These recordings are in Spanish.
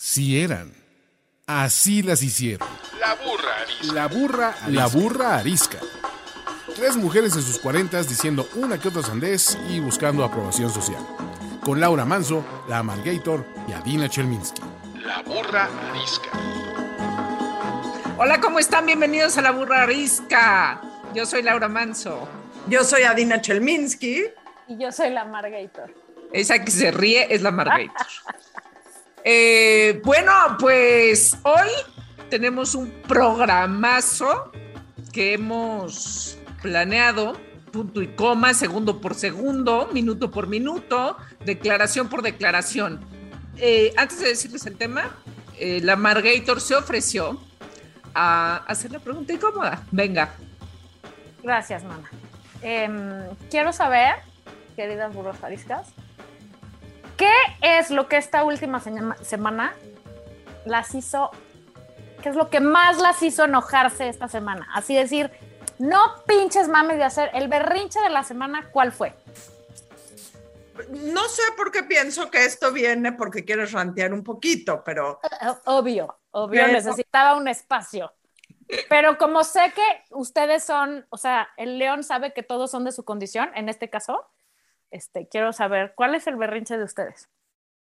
Si eran. Así las hicieron. La burra arisca. La burra, la burra arisca. Tres mujeres en sus cuarentas diciendo una que otra sandez y buscando aprobación social. Con Laura Manso, la Amalgator y Adina Chelminsky. La burra arisca. Hola, ¿cómo están? Bienvenidos a La Burra Arisca. Yo soy Laura Manso. Yo soy Adina Chelminsky. Y yo soy la Margator. Esa que se ríe es la Margator. Eh, bueno, pues hoy tenemos un programazo que hemos planeado, punto y coma, segundo por segundo, minuto por minuto, declaración por declaración. Eh, antes de decirles el tema, eh, la Margator se ofreció a hacer la pregunta incómoda. Venga. Gracias, mamá. Em, quiero saber, queridas burros ariscas, ¿qué es lo que esta última semana las hizo, qué es lo que más las hizo enojarse esta semana? Así decir, no pinches mames de hacer el berrinche de la semana, ¿cuál fue? No sé por qué pienso que esto viene porque quieres rantear un poquito, pero... Eh, Obvio, obvio, Pero- necesitaba un espacio. Pero como sé que ustedes son, o sea, el león sabe que todos son de su condición, en este caso, este, quiero saber, ¿cuál es el berrinche de ustedes?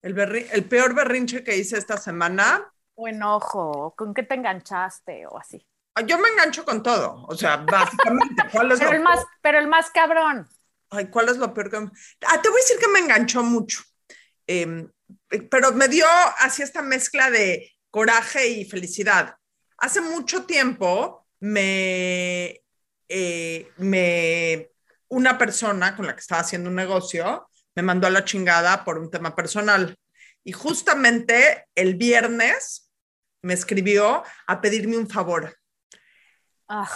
El, berri- el peor berrinche que hice esta semana, O enojo, ¿con qué te enganchaste o así? yo me engancho con todo. O sea, básicamente, ¿cuál es, Pero el más, pero el más cabrón. ay, ¿cuál es lo peor que... Ah, te voy a decir que me enganchó mucho. Eh, pero me dio así esta mezcla de coraje y felicidad. Hace mucho tiempo me, eh, me una persona con la que estaba haciendo un negocio me mandó a la chingada por un tema personal. Y justamente el viernes me escribió a pedirme un favor. Ah,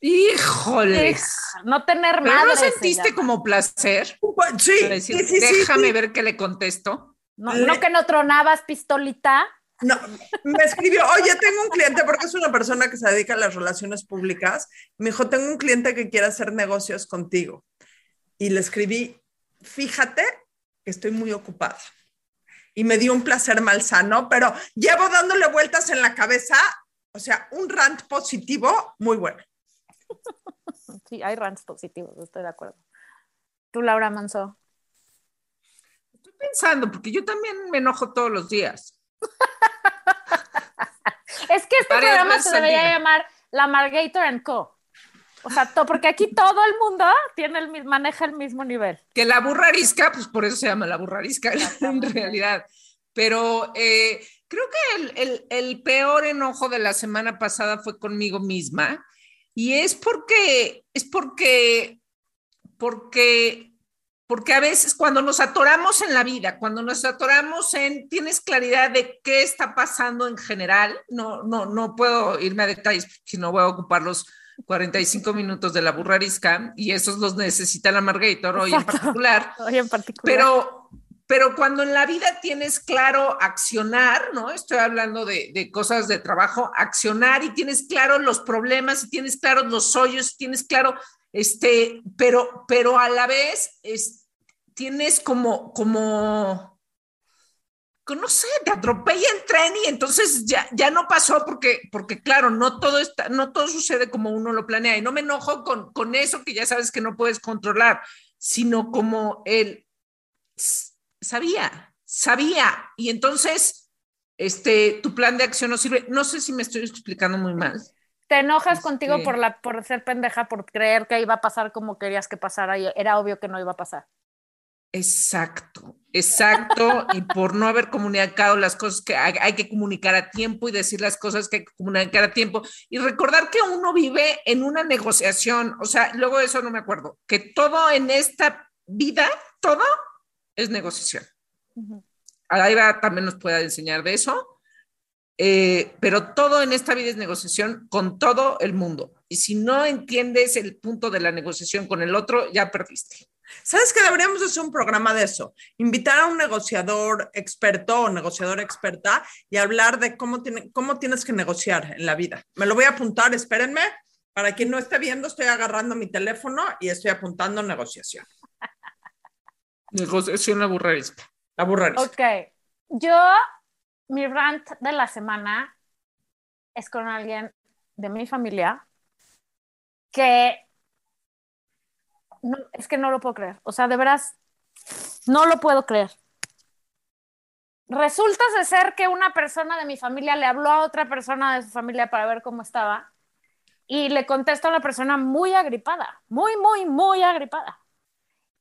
Híjoles. no tener ¿Pero madre. no se sentiste como placer? Sí, decir, sí, sí, déjame sí. ver qué le contesto. No, no que no tronabas pistolita. No, me escribió, oye, tengo un cliente, porque es una persona que se dedica a las relaciones públicas. Me dijo, tengo un cliente que quiere hacer negocios contigo. Y le escribí, fíjate que estoy muy ocupada. Y me dio un placer malsano, pero llevo dándole vueltas en la cabeza, o sea, un rant positivo muy bueno. Sí, hay rants positivos, estoy de acuerdo. Tú, Laura Manso. Estoy pensando, porque yo también me enojo todos los días. Es que este programa se debería llamar La Margator and Co. O sea, to- porque aquí todo el mundo tiene el, maneja el mismo nivel. Que la burra arisca, pues por eso se llama la burra arisca en realidad. Pero eh, creo que el, el- el peor enojo de la semana pasada fue conmigo misma. Y es porque, es porque, porque, porque a veces cuando nos atoramos en la vida, cuando nos atoramos en, tienes claridad de qué está pasando en general, no, no, no puedo irme a detalles porque no voy a ocupar los 45 minutos de la burra arisca y esos los necesita la Margator hoy en particular. Hoy en particular. Pero, pero cuando en la vida tienes claro accionar, ¿no? Estoy hablando de, de cosas de trabajo, accionar y tienes claro los problemas, y tienes claro los hoyos, y tienes claro, este, pero, pero a la vez es, tienes como, como, que no sé, te atropella el tren y entonces ya, ya no pasó porque, porque claro, no todo, está, no todo sucede como uno lo planea y no me enojo con, con eso que ya sabes que no puedes controlar, sino como s- sabía, sabía y entonces este, tu plan de acción no sirve. No sé si me estoy explicando muy mal. Te enojas contigo Sí. por, la, por ser pendeja, por creer que iba a pasar como querías que pasara y era obvio que no iba a pasar. Exacto, exacto, y por no haber comunicado las cosas que hay, hay que comunicar a tiempo y decir las cosas que hay que comunicar a tiempo y recordar que uno vive en una negociación, o sea, luego eso no me acuerdo, que todo en esta vida, todo es negociación. Aira también nos puede enseñar de eso, eh, pero todo en esta vida es negociación con todo el mundo. Y si no entiendes el punto de la negociación con el otro, ya perdiste. ¿Sabes que deberíamos hacer un programa de eso? Invitar a un negociador experto o negociadora experta y hablar de cómo, tiene, cómo tienes que negociar en la vida. Me lo voy a apuntar, espérenme. Para quien no esté viendo, estoy agarrando mi teléfono y estoy apuntando negociación. Negociación aburridísima. La burraris. Ok, yo mi rant de la semana es con alguien de mi familia que es que no lo puedo creer. O sea, de veras, no lo puedo creer. Resulta ser que una persona de mi familia le habló a otra persona de su familia para ver cómo estaba y le contesta a la persona muy agripada, muy, muy, muy agripada.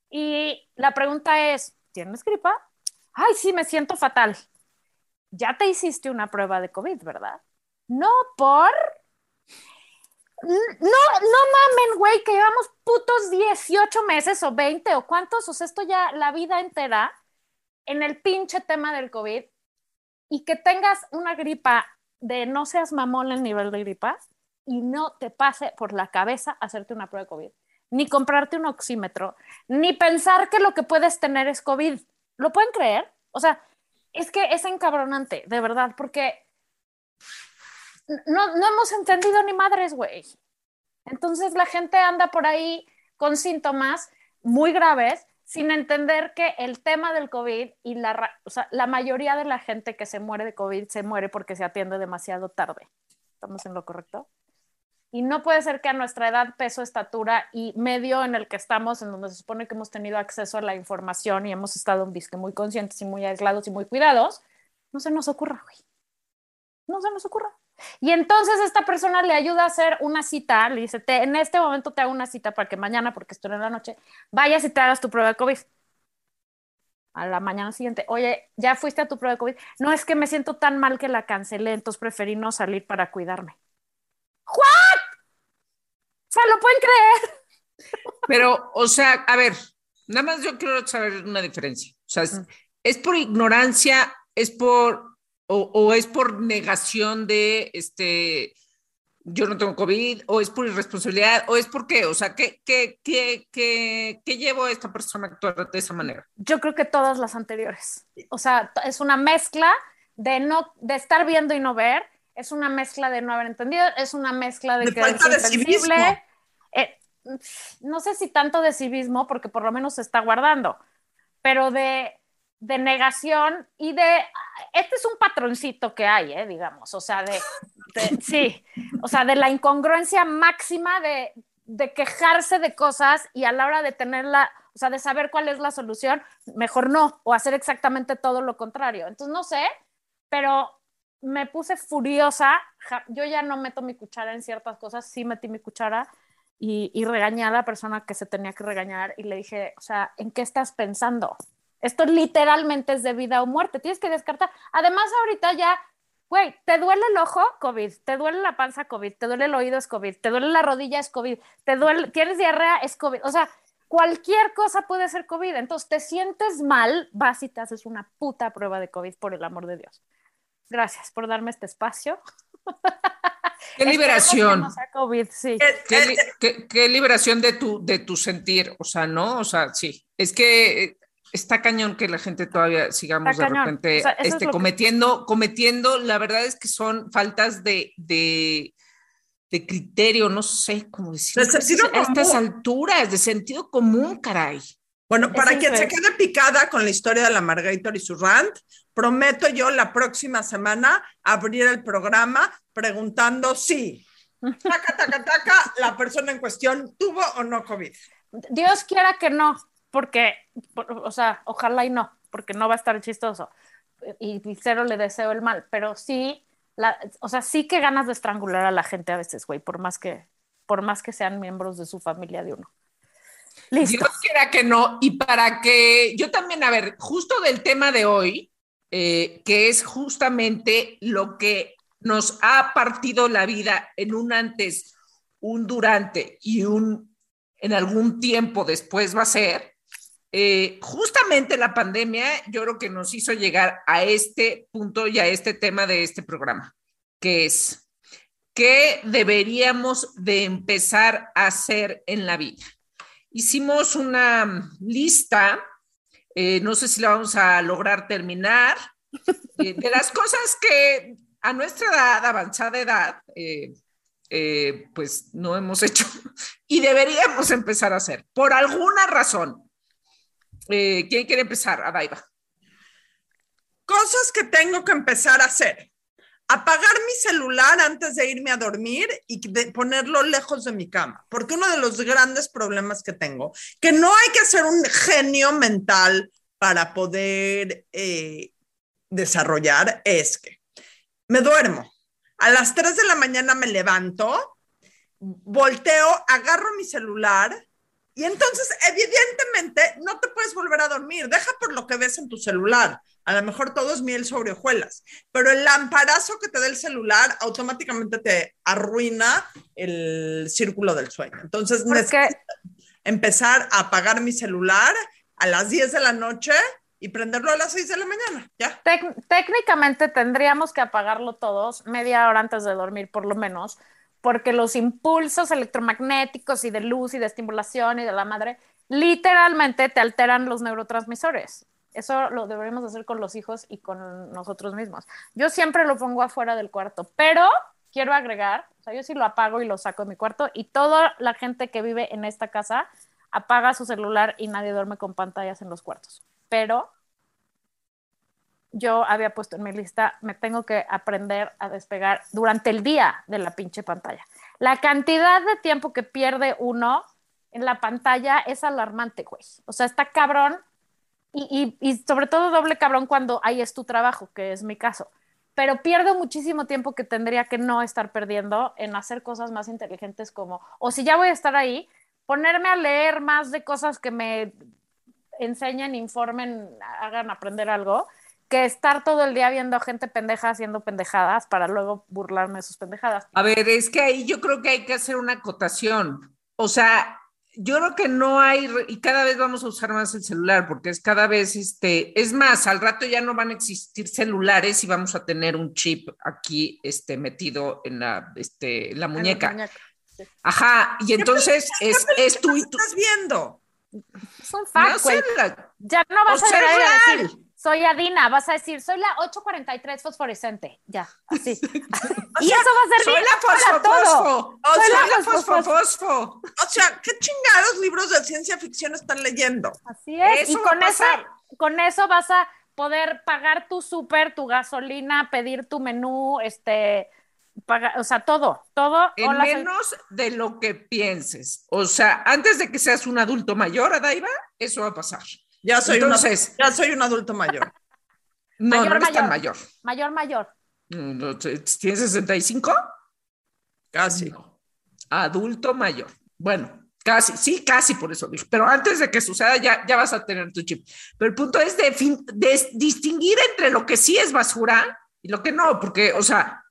Y la pregunta es, ¿tienes gripa? Ay, sí, me siento fatal. Ya te hiciste una prueba de COVID, ¿verdad? No por... No, no mamen, güey, que llevamos putos 18 meses o 20 o cuántos, o sea, esto ya la vida entera en el pinche tema del COVID y que tengas una gripa de no seas mamón el nivel de gripa y no te pase por la cabeza hacerte una prueba de COVID, ni comprarte un oxímetro, ni pensar que lo que puedes tener es COVID. ¿Lo pueden creer? O sea, es que es encabronante, de verdad, porque no, no hemos entendido ni madres, güey. Entonces la gente anda por ahí con síntomas muy graves sin entender que el tema del COVID y la, o sea, la mayoría de la gente que se muere de COVID se muere porque se atiende demasiado tarde. ¿Estamos en lo correcto? Y no puede ser que a nuestra edad, peso, estatura y medio en el que estamos, en donde se supone que hemos tenido acceso a la información y hemos estado en disque muy conscientes y muy aislados y muy cuidados, no se nos ocurra, güey. No se nos ocurra. Y entonces esta persona le ayuda a hacer una cita, le dice, te, en este momento te hago una cita para que mañana, porque estoy en la noche, vayas y te hagas tu prueba de COVID. A la mañana siguiente, oye, ¿ya fuiste a tu prueba de COVID? No, es que me siento tan mal que la cancelé, entonces preferí no salir para cuidarme. ¿What? O sea, ¿lo pueden creer? Pero, o sea, a ver, nada más yo quiero saber una diferencia. O sea, es, Mm. es por ignorancia, es por, o, o es por negación de, este, yo no tengo COVID, o es por irresponsabilidad, o es por qué, o sea, ¿qué, qué, qué, qué, qué llevó a esta persona a actuar de esa manera? Yo creo que todas las anteriores. O sea, es una mezcla de no, de estar viendo y no ver, es una mezcla de no haber entendido, es una mezcla de, De que falta de civismo. Eh, no sé si tanto de civismo, porque por lo menos se está guardando, pero de, de negación y de, este es un patroncito que hay, eh, digamos, o sea, de, de- sí, o sea, de la incongruencia máxima de, de quejarse de cosas y a la hora de tenerla, o sea, de saber cuál es la solución, mejor no, o hacer exactamente todo lo contrario. Entonces, no sé, pero me puse furiosa, yo ya no meto mi cuchara en ciertas cosas, sí metí mi cuchara y, y regañé a la persona que se tenía que regañar y le dije, o sea, ¿en qué estás pensando? Esto literalmente es de vida o muerte, tienes que descartar. Además, ahorita ya, güey, te duele el ojo, COVID, te duele la panza, COVID, te duele el oído, es COVID, te duele la rodilla, es COVID, te duele, tienes diarrea, es COVID. O sea, cualquier cosa puede ser COVID. Entonces, te sientes mal, vas y te haces una puta prueba de COVID, por el amor de Dios. Gracias por darme este espacio. ¿Qué liberación? que no sea COVID, sí. Eh, ¿Qué, eh, qué- qué liberación de tu, de tu sentir? O sea, ¿no? O sea, sí. Es que eh, está cañón que la gente todavía sigamos de repente O sea, eso es este, lo que- cometiendo, cometiendo, la verdad es que son faltas de, de, de criterio, no sé cómo decirlo. De sentido a estas común. alturas, de sentido común, caray. Bueno, para Es quien se quede picada con la historia de la Margator y su rant, prometo yo la próxima semana abrir el programa preguntando si, taca, taca, taca, la persona en cuestión tuvo o no COVID. Dios quiera que no, porque, por- o sea, ojalá y no, porque no va a estar chistoso. Y, y cero le deseo el mal, pero sí, la, o sea, sí que ganas de estrangular a la gente a veces, güey, por más que, por más que sean miembros de su familia de uno. Listo. Dios quiera que no. Y para que yo también, a ver, justo del tema de hoy, eh, que es justamente lo que nos ha partido la vida en un antes, un durante y un en algún tiempo después va a ser, eh, justamente la pandemia yo creo que nos hizo llegar a este punto y a este tema de este programa, que es, ¿qué deberíamos de empezar a hacer en la vida? Hicimos una lista, eh, no sé si la vamos a lograr terminar, eh, de las cosas que a nuestra edad, avanzada edad, pues no hemos hecho y deberíamos empezar a hacer, por alguna razón. Eh, ¿Quién quiere empezar? Adaiva. Cosas que tengo que empezar a hacer. Apagar mi celular antes de irme a dormir y ponerlo lejos de mi cama. Porque uno de los grandes problemas que tengo, que no hay que ser un genio mental para poder eh, desarrollar, es que me duermo. A las 3 de la mañana me levanto, volteo, agarro mi celular y entonces evidentemente no te puedes volver a dormir. Deja por lo que ves en tu celular. A lo mejor todo es miel sobre hojuelas, pero el lamparazo que te da el celular automáticamente te arruina el círculo del sueño. Entonces, necesito empezar a apagar mi celular a las 10 de la noche y prenderlo a las 6 de la mañana, ¿ya? técnicamente tendríamos que apagarlo todos media hora antes de dormir, por lo menos, porque los impulsos electromagnéticos y de luz y de estimulación y de la madre literalmente te alteran los neurotransmisores. Eso lo deberíamos hacer con los hijos y con nosotros mismos. Yo siempre lo pongo afuera del cuarto, pero quiero agregar, o sea, yo sí lo apago y lo saco de mi cuarto y toda la gente que vive en esta casa apaga su celular y nadie duerme con pantallas en los cuartos. Pero yo había puesto en mi lista, me tengo que aprender a despegar durante el día de la pinche pantalla. La cantidad de tiempo que pierde uno en la pantalla es alarmante, güey. O sea, está cabrón y, y, sobre todo doble cabrón cuando ahí es tu trabajo, que es mi caso. Pero pierdo muchísimo tiempo que tendría que no estar perdiendo en hacer cosas más inteligentes como, o si ya voy a estar ahí, ponerme a leer más de cosas que me enseñen, informen, hagan aprender algo, que estar todo el día viendo gente pendeja haciendo pendejadas para luego burlarme de sus pendejadas. A ver, es que ahí yo creo que hay que hacer una acotación. O sea, yo creo que no hay, y cada vez vamos a usar más el celular, porque es cada vez, este, es más, al rato ya no van a existir celulares y vamos a tener un chip aquí, este, metido en la, este, la muñeca. Ajá, y entonces es, es tú y tú. estás viendo? Es un fact, Ya no vas a ver a decir, soy Adina, vas a decir, soy la 843 fosforescente. Ya, así. y eso va a ser soy la fosfo, todo. O soy la fosfo, fosfo. O sea, ¿qué chingados libros de ciencia ficción están leyendo? Así es. y con eso, con eso vas a poder pagar tu súper, tu gasolina, pedir tu menú, este, o sea, todo, todo. En menos de lo que pienses. O sea, antes de que seas un adulto mayor, Adaiva, eso va a pasar. Ya soy, Entonces, ya soy un adulto mayor. No, mayor, no eres tan mayor. Mayor, mayor. ¿Tienes 65? Casi. Adulto mayor. Bueno, casi, sí, casi por eso dije. Pero antes de que suceda, ya, ya vas a tener tu chip. Pero el punto es de, de distinguir entre lo que sí es basura y lo que no, porque, o sea,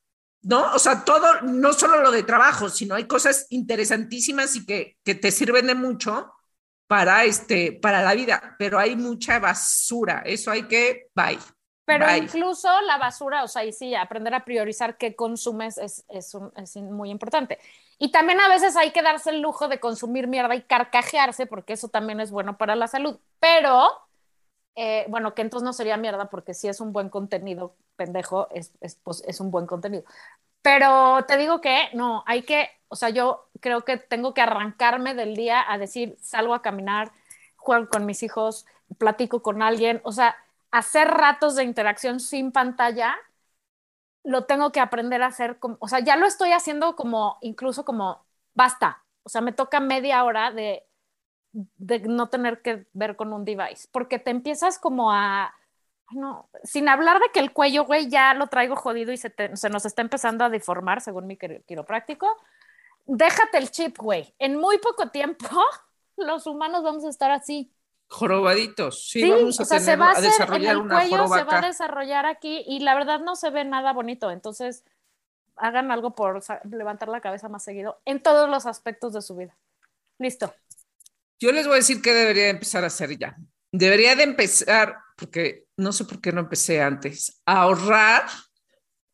¿no? O sea, todo, no solo lo de trabajo, sino hay cosas interesantísimas y que, que te sirven de mucho para, este, para la vida, pero hay mucha basura, eso hay que, bye. Pero incluso la basura, o sea, y sí, aprender a priorizar qué consumes es, es, es, muy importante. Y también a veces hay que darse el lujo de consumir mierda y carcajearse, porque eso también es bueno para la salud. Pero, eh, bueno, que entonces no sería mierda, porque si es un buen contenido pendejo, es, es, pues, es un buen contenido. Pero te digo que no, hay que, o sea, yo creo que tengo que arrancarme del día a decir, salgo a caminar, juego con mis hijos, platico con alguien, o sea, hacer ratos de interacción sin pantalla, lo tengo que aprender a hacer, como, o sea, ya lo estoy haciendo como, incluso como, basta, o sea, me toca media hora de, de no tener que ver con un device, porque te empiezas como a no, sin hablar de que el cuello, güey, ya lo traigo jodido y se, se nos está empezando a deformar, según mi quiropráctico. Déjate el chip, güey. En muy poco tiempo, los humanos vamos a estar así. Jorobaditos, sí, vamos a, se va a, desarrollar el cuello, se va a desarrollar aquí y la verdad no se ve nada bonito. Entonces, hagan algo por levantar la cabeza más seguido en todos los aspectos de su vida. Listo. Yo les voy a decir qué debería empezar a hacer ya. Debería de empezar, porque no sé por qué no empecé antes, a ahorrar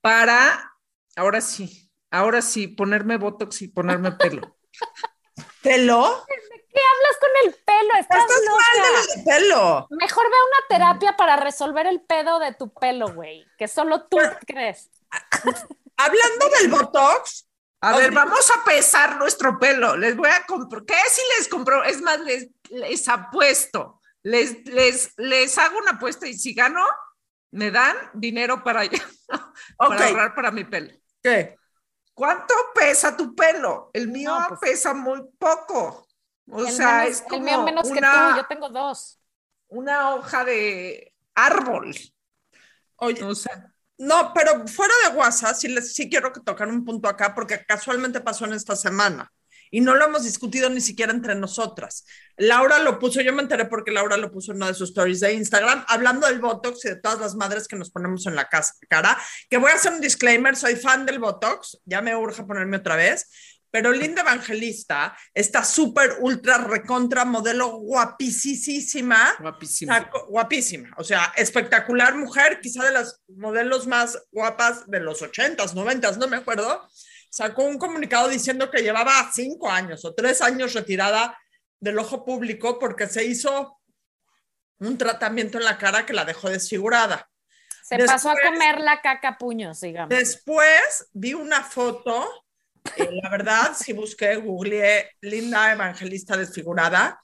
para, ahora sí, ahora sí, ponerme Botox y ponerme pelo. ¿Pelo? qué hablas con el pelo? Estás, mal del pelo. Mejor ve a una terapia para resolver el pedo de tu pelo, güey, que solo tú crees. Hablando del Botox. A ver, vamos a pesar nuestro pelo. Les voy a comprar. ¿Qué si les compro? Es más, les, les apuesto les, les, les hago una apuesta y si gano, me dan dinero para ahorrar para mi pelo. ¿Qué? ¿Cuánto pesa tu pelo? El mío No, pues- pesa muy poco. O el, sea, menos- es el como mío menos que una, tú, yo tengo dos. una hoja de árbol. Oye, O sea, no, pero fuera de WhatsApp, sí, les, sí quiero que tocar un punto acá porque casualmente pasó en esta semana y no lo hemos discutido ni siquiera entre nosotras. Laura lo puso, yo me enteré porque Laura lo puso en una de sus stories de Instagram, hablando del Botox y de todas las madres que nos ponemos en la casa- cara, que voy a hacer un disclaimer, soy fan del Botox, ya me urge ponerme otra vez, pero Linda Evangelista está súper, ultra, recontra, modelo guapísima. guapísimo. Sacó- guapísima, o sea, espectacular mujer, quizá de las modelos más guapas de los 80s, 90s, no me acuerdo. Sacó un comunicado diciendo que llevaba cinco años o tres años retirada del ojo público porque se hizo un tratamiento en la cara que la dejó desfigurada. Se Después- pasó a comer la caca puños, digamos. Después vi una foto, eh, la verdad, si busqué, googleé Linda Evangelista desfigurada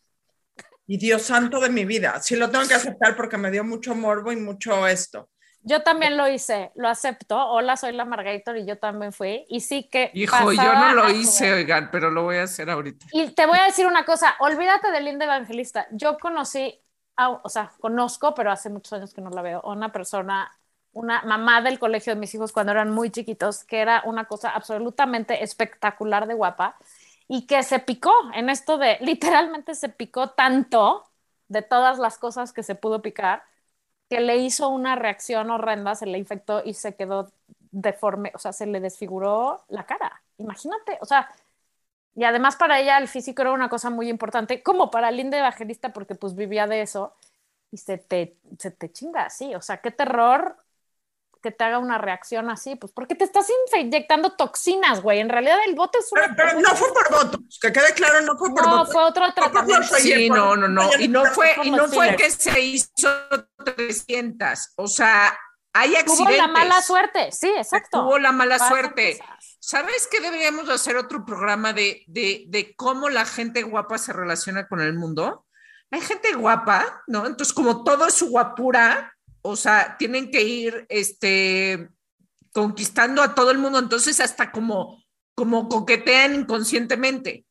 y Dios santo de mi vida, sí lo tengo que aceptar porque me dio mucho morbo y mucho esto. Yo también lo hice, lo acepto. Hola, soy la Margator y yo también fui. Y sí que. Hijo, yo no lo hice, oigan, pero lo voy a hacer ahorita. Y te voy a decir una cosa, olvídate de Linda Evangelista. Yo conocí, a- o sea, conozco, pero hace muchos años que no la veo, a una persona, una mamá del colegio de mis hijos cuando eran muy chiquitos, que era una cosa absolutamente espectacular de guapa y que se picó en esto de, literalmente se picó tanto de todas las cosas que se pudo picar, que le hizo una reacción horrenda, se le infectó y se quedó deforme, o sea, se le desfiguró la cara. Imagínate, o sea, y además para ella el físico era una cosa muy importante, como para Linda Evangelista, porque pues vivía de eso, y se te, se te chinga así, o sea, qué terror que te haga una reacción así, pues porque te estás inyectando toxinas, güey, en realidad el bote es una... Pero, pero no fue por Botox, que quede claro, no fue por no, Botox. fue otro tratamiento. Oye, Sí, por- no, no, no. Y no fue, y no fue que se hizo 300. O sea, hay Tuvo accidentes. la mala suerte, sí, exacto. Tuvo la mala Pasan suerte. cosas. ¿Sabes que deberíamos hacer otro programa de, de, de cómo la gente guapa se relaciona con el mundo? Hay gente guapa, ¿no? Entonces, como todo es su guapura, o sea, tienen que ir este, conquistando a todo el mundo, entonces hasta como, como coquetean inconscientemente.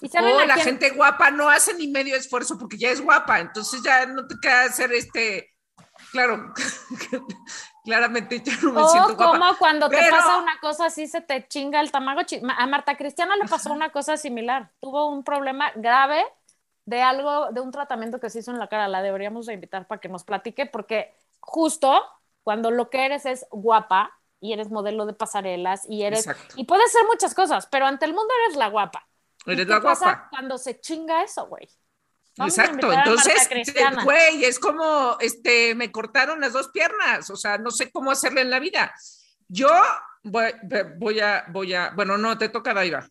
¿Y saben O la quién- gente guapa no hace ni medio esfuerzo porque ya es guapa, entonces ya no te queda hacer este, claro, claramente ya no me O siento guapa. como cuando te pasa una cosa así, se te chinga el tamagotchi. Ma- A Marta Cristiana le pasó una cosa similar. Tuvo un problema grave de algo, de un tratamiento que se hizo en la cara. La deberíamos de invitar para que nos platique, porque justo cuando lo que eres es guapa y eres modelo de pasarelas y eres... Exacto. Y puedes ser muchas cosas, pero ante el mundo eres la guapa. ¿Y Eres qué la pasa guapa. cuando se chinga eso, güey? Vamos Exacto, entonces, güey, es como, este, me cortaron las dos piernas, o sea, no sé cómo hacerle en la vida. Yo voy, voy a, voy a, bueno, no, te toca Daiva.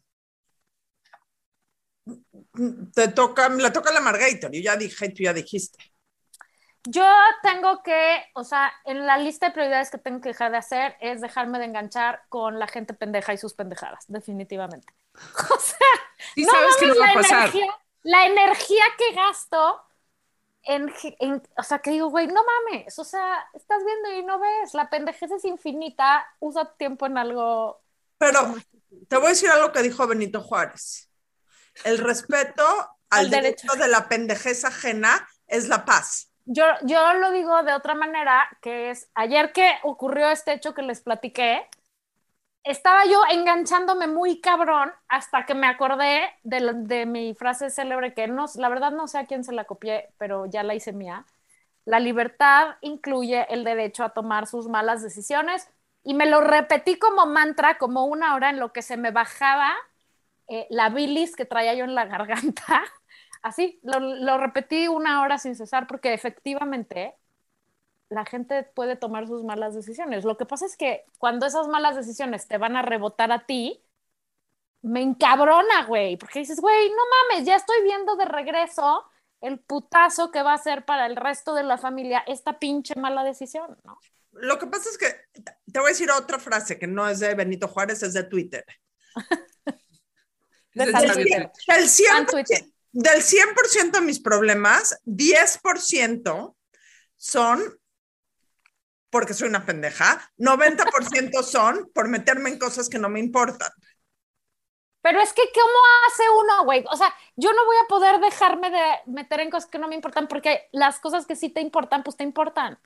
Te toca, le toca la Margator, yo ya dije, tú ya dijiste. Yo tengo que, o sea, en la lista de prioridades que tengo que dejar de hacer es dejarme de enganchar con la gente pendeja y sus pendejadas, definitivamente. O sea, Sí no sabes que no mames va a la pasar. energía, la energía que gasto en, en- o sea, que digo, güey, no mames, o sea, estás viendo y no ves, la pendejez es infinita, usa tiempo en algo. Pero te voy a decir algo que dijo Benito Juárez. El respeto al derecho. derecho de la pendejez ajena es la paz. Yo, yo lo digo de otra manera, que es ayer que ocurrió este hecho que les platiqué, estaba yo enganchándome muy cabrón hasta que me acordé de, de mi frase célebre que no, la verdad no sé a quién se la copié, pero ya la hice mía. La libertad incluye el derecho a tomar sus malas decisiones y me lo repetí como mantra, como una hora en lo que se me bajaba eh, la bilis que traía yo en la garganta. Así, lo, lo repetí una hora sin cesar porque efectivamente la gente puede tomar sus malas decisiones. Lo que pasa es que cuando esas malas decisiones te van a rebotar a ti, me encabrona, güey, porque dices, güey, no mames, ya estoy viendo de regreso el putazo que va a ser para el resto de la familia esta pinche mala decisión, ¿no? Lo que pasa es que te voy a decir otra frase que no es de Benito Juárez, es de Twitter. Del 100%, San Twitter. del 100% de mis problemas, 10% son porque soy una pendeja, 90% son por meterme en cosas que no me importan. Pero es que, ¿cómo hace uno, güey? O sea, yo no voy a poder dejarme de meter en cosas que no me importan porque las cosas que sí te importan, pues te importan.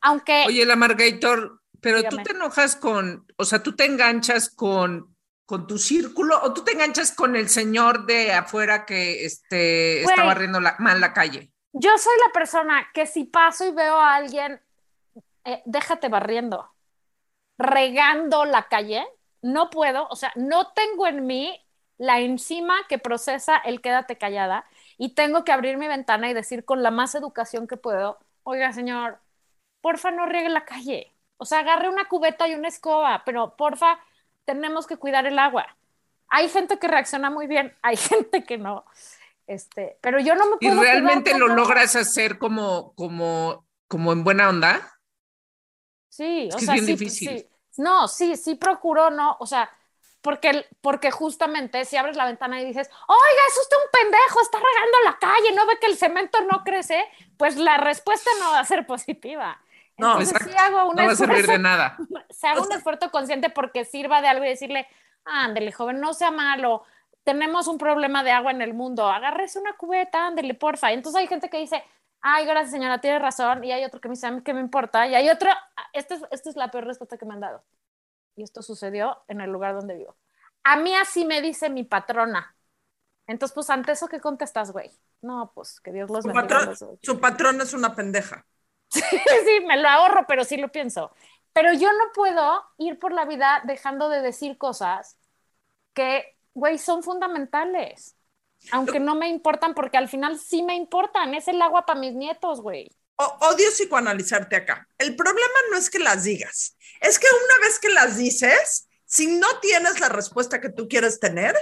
Aunque. Oye, la Margator, pero Dígame. tú te enojas con, o sea, tú te enganchas con, con tu círculo o tú te enganchas con el señor de afuera que este, está barriendo la, mal la calle. Yo soy la persona que si paso y veo a alguien, eh, déjate barriendo, regando la calle, no puedo, o sea, no tengo en mí la enzima que procesa el quédate callada y tengo que abrir mi ventana y decir con la más educación que puedo, oiga señor, porfa no riegue la calle, o sea, agarre una cubeta y una escoba, pero porfa, tenemos que cuidar el agua. Hay gente que reacciona muy bien, hay gente que no. Este, pero yo no me ¿Y puedo quedar realmente lo logras hacer como, como, como en buena onda? Sí, Es o que es bien sí, difícil. sí. No, sí, sí procuro, no, o sea, porque, porque justamente si abres la ventana y dices, oiga, es usted un pendejo, está regando la calle, no ve que el cemento no crece, pues la respuesta no va a ser positiva. No, Entonces sí hago un No va a servir de nada. se haga un esfuerzo consciente porque sirva de algo y decirle, ándele, joven, no sea malo, tenemos un problema de agua en el mundo, agárrese una cubeta, ándele, porfa. Y entonces hay gente que dice, ay, gracias señora, tiene razón, y hay otro que me dice, a mí qué me importa, y hay otro, esta es, esta es la peor respuesta que me han dado. Y esto sucedió en el lugar donde vivo. A mí así me dice mi patrona. Entonces, pues, ante eso, ¿qué contestas, güey? No, pues, que Dios los Su bendiga. patrón, los su patrón es una pendeja. sí, me lo ahorro, pero sí lo pienso. Pero yo no puedo ir por la vida dejando de decir cosas que, güey, son fundamentales. Aunque no me importan, porque al final sí me importan. Es el agua para mis nietos, güey. Odio psicoanalizarte acá. El problema no es que las digas, es que una vez que las dices, si no tienes la respuesta que tú quieres tener,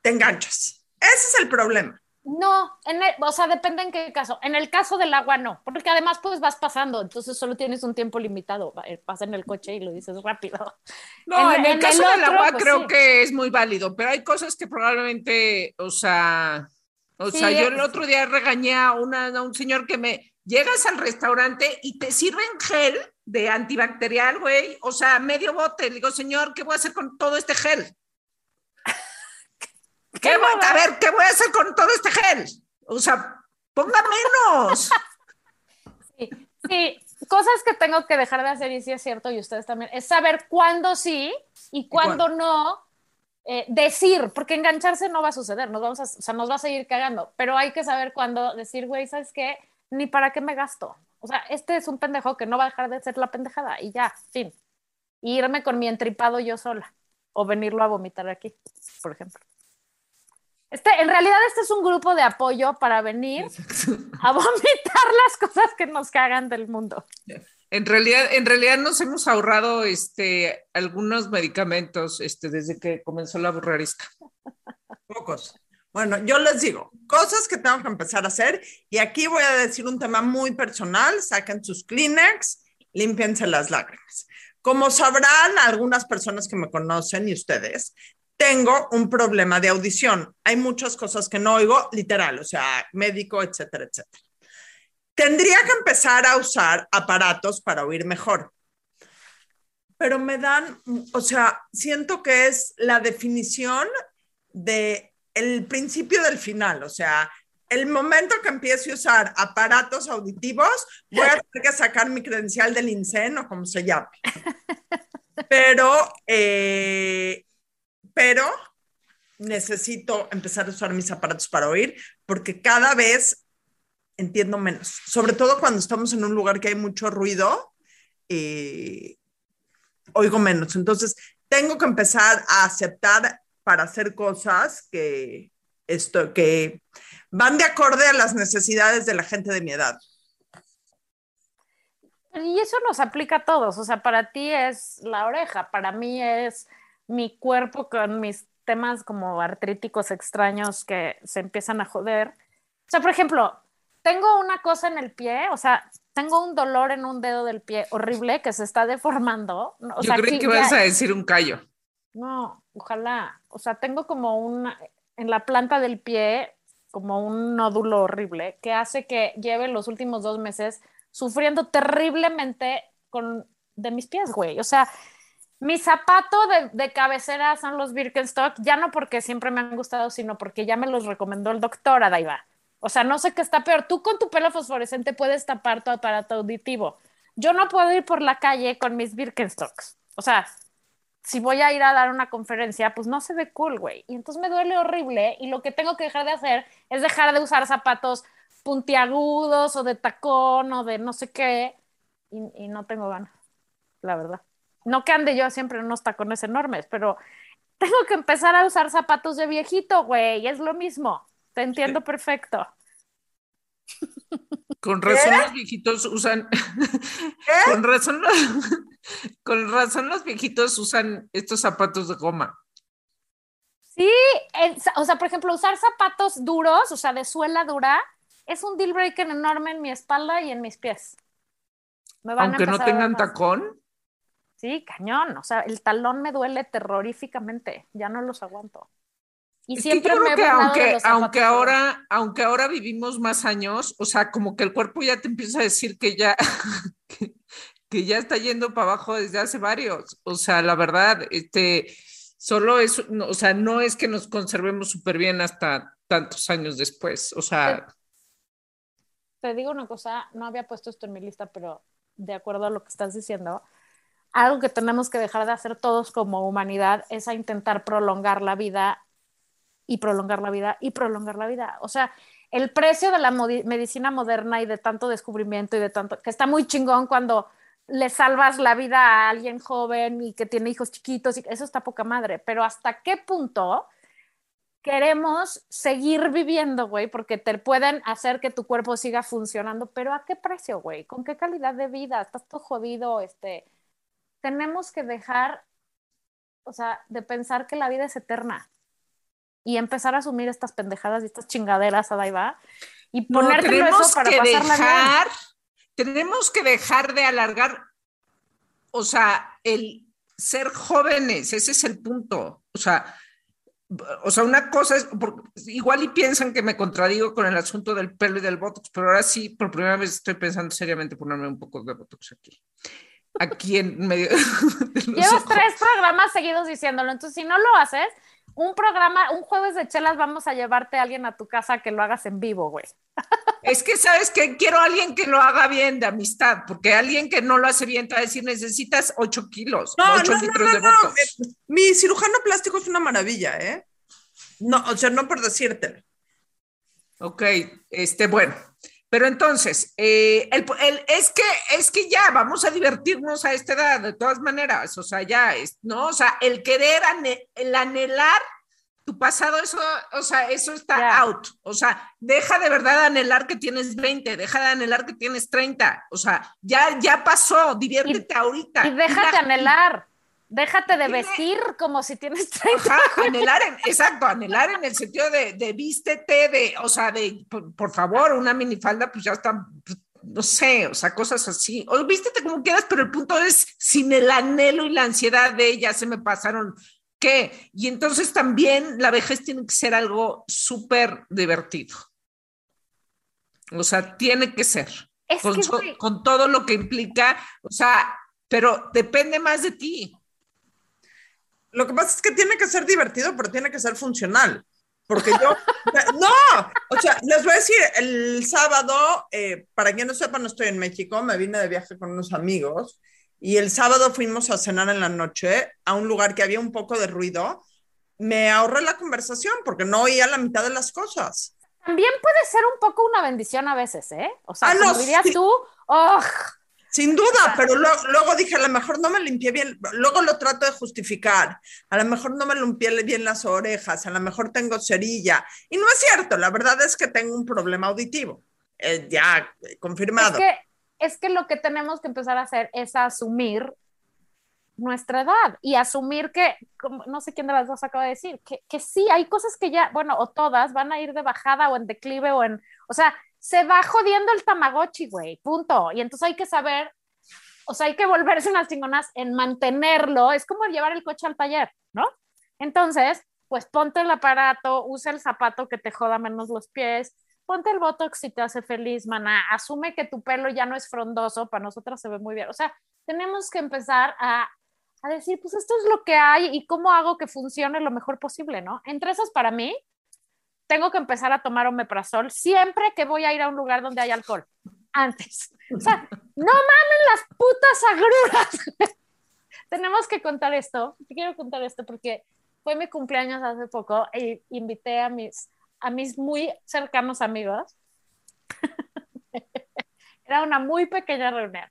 te enganchas. Ese es el problema. No, en el- o sea, depende en qué caso. En el caso del agua, no, porque además pues vas pasando, entonces solo tienes un tiempo limitado. Va- eh, Vas en el coche y lo dices rápido. No, En- en, el en caso el del otro, agua pues, creo sí. que es muy válido, pero hay cosas que probablemente, o sea, o Sí, sea, yo el otro día regañé a, una, a un señor que me llegas al restaurante y te sirven gel de antibacterial, güey, o sea, medio bote. Le digo, señor, ¿qué voy a hacer con todo este gel? ¿Qué voy, a ver, ¿qué voy a hacer con todo este gel? O sea, ponga menos. Sí, sí, cosas que tengo que dejar de hacer, y sí es cierto, y ustedes también, es saber cuándo sí y cuándo no eh, decir, porque engancharse no va a suceder, nos vamos a, o sea, nos va a seguir cagando, pero hay que saber cuándo decir, güey, ¿sabes qué? Ni para qué me gasto. O sea, este es un pendejo que no va a dejar de ser la pendejada y ya, fin. Y irme con mi entripado yo sola o venirlo a vomitar aquí, por ejemplo. Este, en realidad este es un grupo de apoyo para venir a vomitar las cosas que nos cagan del mundo. En realidad, en realidad nos hemos ahorrado este, algunos medicamentos este, desde que comenzó la burrarisca. Pocos. Bueno, yo les digo, cosas que tengo que empezar a hacer, y aquí voy a decir un tema muy personal, saquen sus Kleenex, límpiense las lágrimas. Como sabrán algunas personas que me conocen y ustedes, tengo un problema de audición. Hay muchas cosas que no oigo, literal, o sea, médico, etcétera, etcétera. Tendría que empezar a usar aparatos para oír mejor. Pero me dan, o sea, siento que es la definición de el principio del final, o sea, el momento que empiece a usar aparatos auditivos, voy a tener que sacar mi credencial del INSEN o como se llame. Pero, eh, pero necesito empezar a usar mis aparatos para oír porque cada vez entiendo menos, sobre todo cuando estamos en un lugar que hay mucho ruido, eh, oigo menos. Entonces, tengo que empezar a aceptar para hacer cosas que, esto, que van de acorde a las necesidades de la gente de mi edad. Y eso nos aplica a todos, o sea, para ti es la oreja, para mí es mi cuerpo con mis temas como artríticos extraños que se empiezan a joder. O sea, por ejemplo, tengo una cosa en el pie, o sea, tengo un dolor en un dedo del pie horrible que se está deformando. O Yo creí que ibas ya- a decir un callo. No, ojalá. O sea, tengo como una, en la planta del pie, como un nódulo horrible que hace que lleve los últimos dos meses sufriendo terriblemente con de mis pies, güey. O sea, mi zapato de, de, cabecera son los Birkenstock, ya no porque siempre me han gustado, sino porque ya me los recomendó el doctor Adaiva. O sea, no sé qué está peor. Tú con tu pelo fosforescente puedes tapar tu aparato auditivo. Yo no puedo ir por la calle con mis Birkenstocks. O sea, si voy a ir a dar una conferencia, pues no se ve cool, güey. Y entonces me duele horrible y lo que tengo que dejar de hacer es dejar de usar zapatos puntiagudos o de tacón o de no sé qué y, y no tengo ganas, la verdad. No que ande yo siempre en unos tacones enormes, pero tengo que empezar a usar zapatos de viejito, güey, es lo mismo. Te entiendo sí. perfecto. Con razón ¿Qué? los viejitos usan. ¿Qué? Con razón, con razón los viejitos usan estos zapatos de goma. Sí, el, o sea, por ejemplo, usar zapatos duros, o sea, de suela dura, es un deal breaker enorme en mi espalda y en mis pies. Me van Aunque no tengan tacón. Sí, cañón. O sea, el talón me duele terroríficamente. Ya no los aguanto. Y es siempre que yo creo que aunque, aunque ahora, aunque ahora vivimos más años, o sea, como que el cuerpo ya te empieza a decir que ya, que, que ya está yendo para abajo desde hace varios. O sea, la verdad, este, solo es, o sea, no es que nos conservemos súper bien hasta tantos años después. O sea. Te, te digo una cosa, no había puesto esto en mi lista, pero de acuerdo a lo que estás diciendo, algo que tenemos que dejar de hacer todos como humanidad es a intentar prolongar la vida y prolongar la vida y prolongar la vida. O sea, el precio de la medicina moderna y de tanto descubrimiento y de tanto, que está muy chingón cuando le salvas la vida a alguien joven y que tiene hijos chiquitos, y eso está poca madre, pero hasta qué punto queremos seguir viviendo, güey, porque te pueden hacer que tu cuerpo siga funcionando, pero ¿a qué precio, güey? ¿Con qué calidad de vida? Estás todo jodido, este, tenemos que dejar, o sea, de pensar que la vida es eterna y empezar a asumir estas pendejadas y estas chingaderas, a va, y ponértelo no, eso para que pasarla dejar, bien. Tenemos que dejar de alargar, o sea, el ser jóvenes, ese es el punto. O sea, o sea, una cosa es, igual y piensan que me contradigo con el asunto del pelo y del botox, pero ahora sí, por primera vez estoy pensando seriamente ponerme un poco de botox aquí aquí en medio. Llevas tres programas seguidos diciéndolo, entonces si no lo haces, un programa, un jueves de chelas, vamos a llevarte a alguien a tu casa que lo hagas en vivo, güey. Es que, ¿sabes que Quiero a alguien que lo haga bien de amistad, porque alguien que no lo hace bien te va a decir, necesitas 8 kilos, no, 8 no, litros no, de no. Mi cirujano plástico es una maravilla, ¿eh? No, o sea, no por decírtelo. Ok, este, bueno, pero entonces, eh, el, el, es, que, es que ya vamos a divertirnos a esta edad, de todas maneras, o sea, ya, es, ¿no? O sea, el querer, ane, el anhelar tu pasado, eso, o sea, eso está yeah. out. O sea, deja de verdad de anhelar que tienes 20, deja de anhelar que tienes 30. O sea, ya, ya pasó, diviértete y, ahorita. Y déjate anhelar. Déjate de vestir como si tienes 30 Ajá, anhelar, en, exacto, anhelar en el sentido de, de vístete, de, o sea, de, por, por, favor, una minifalda, pues ya está, no sé, o sea, cosas así. O vístete como quieras, pero el punto es, sin el anhelo y la ansiedad de ya se me pasaron, ¿qué? Y entonces también la vejez tiene que ser algo súper divertido. O sea, tiene que ser. Es con, que, con todo lo que implica, o sea, pero depende más de ti. Lo que pasa es que tiene que ser divertido, pero tiene que ser funcional. Porque yo, no, o sea, les voy a decir, el sábado, eh, para quien no sepa, no estoy en México, me vine de viaje con unos amigos y el sábado fuimos a cenar en la noche a un lugar que había un poco de ruido. Me ahorré la conversación porque no oía la mitad de las cosas. También puede ser un poco una bendición a veces, ¿eh? O sea, ah, como no, dirías sí. tú, ¡oh! Sin duda, pero luego, luego, dije, a lo mejor no me limpié bien, luego lo trato de justificar, a lo mejor no me limpié bien las orejas, a lo mejor tengo cerilla, y no es cierto, la verdad es que tengo un problema auditivo, eh, ya confirmado. Es que, es que lo que tenemos que empezar a hacer es asumir nuestra edad y asumir que, no sé quién de las dos acaba de decir, que, que sí, hay cosas que ya, bueno, o todas van a ir de bajada o en declive o en, o sea, se va jodiendo el Tamagotchi, güey, punto. Y entonces hay que saber, o sea, hay que volverse unas chingonas en mantenerlo. Es como llevar el coche al taller, ¿no? Entonces, pues ponte el aparato, usa el zapato que te joda menos los pies, ponte el Botox si te hace feliz, mana, asume que tu pelo ya no es frondoso, para nosotras se ve muy bien. O sea, tenemos que empezar a, a decir, pues esto es lo que hay y cómo hago que funcione lo mejor posible, ¿no? Entre esas, para mí, tengo que empezar a tomar omeprazol siempre que voy a ir a un lugar donde hay alcohol. Antes. O sea, no mamen las putas agruras. Tenemos que contar esto. Te quiero contar esto porque fue mi cumpleaños hace poco e invité a mis, a mis muy cercanos amigos. Era una muy pequeña reunión.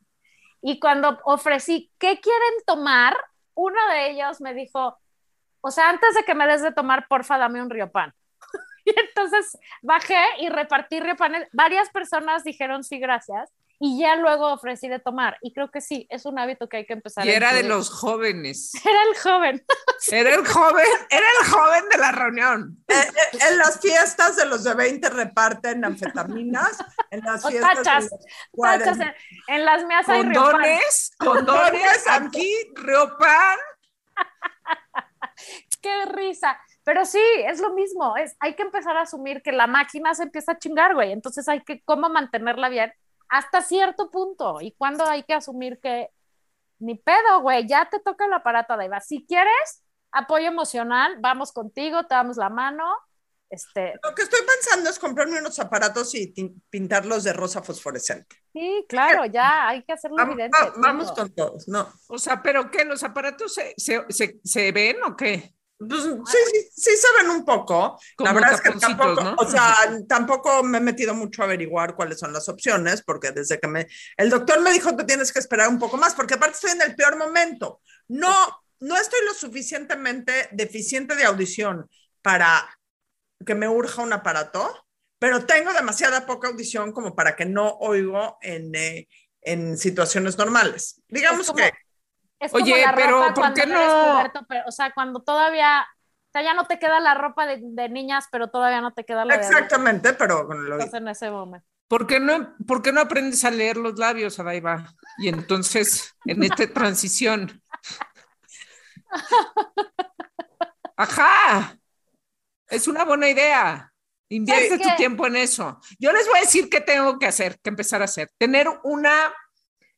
Y cuando ofrecí, ¿qué quieren tomar? Uno de ellos me dijo, o sea, antes de que me des de tomar, porfa, dame un riopan. Y entonces bajé y repartí riopanes. Varias personas dijeron sí, gracias y ya luego ofrecí de tomar. Y creo que sí, es un hábito que hay que empezar. Y era de los jóvenes. Era el joven. Era el joven, era el joven de la reunión. Eh, eh, en las fiestas de los de 20 reparten anfetaminas. En las O fiestas tachas, de los 40. Tachas en, en las mías hay riopan. Condones, condones, aquí, Riopan. Qué risa. Pero sí, es lo mismo. Es, hay que empezar a asumir que la máquina se empieza a chingar, güey. Entonces hay que cómo mantenerla bien hasta cierto punto. Y cuando hay que asumir que ni pedo, güey, ya te toca el aparato de Si quieres apoyo emocional, vamos contigo, te damos la mano. Este, Lo que estoy pensando es comprarme unos aparatos y pintarlos de rosa fosforescente. sí, claro, ya hay que hacerlo Vamos, evidente. va- vamos con todos, ¿no? O sea, ¿pero qué? ¿Los aparatos se, se, se, se ven o qué? Pues, sí, sí, sí se ven un poco. La Como verdad es que tampoco, ¿no? o sea, tampoco me he metido mucho a averiguar cuáles son las opciones, porque desde que me, el doctor me dijo que tienes que esperar un poco más, porque aparte estoy en el peor momento. No, no estoy lo suficientemente deficiente de audición para que me urja un aparato, pero tengo demasiada poca audición como para que no oigo en, eh, en situaciones normales. Digamos como- que Es Oye, como la pero ropa ¿por cuando qué no puberto, pero, o sea, cuando todavía, o sea, ya no te queda la ropa de, de niñas, pero todavía no te queda la de exactamente, pero con lo, Estás en ese momento. ¿Por qué no, por qué no aprendes a leer los labios, Adaiva? Y entonces, en esta transición. Ajá. Es una buena idea. Invierte ¿Sabes tu qué? tiempo en eso. Yo les voy a decir qué tengo que hacer, que empezar a hacer. Tener una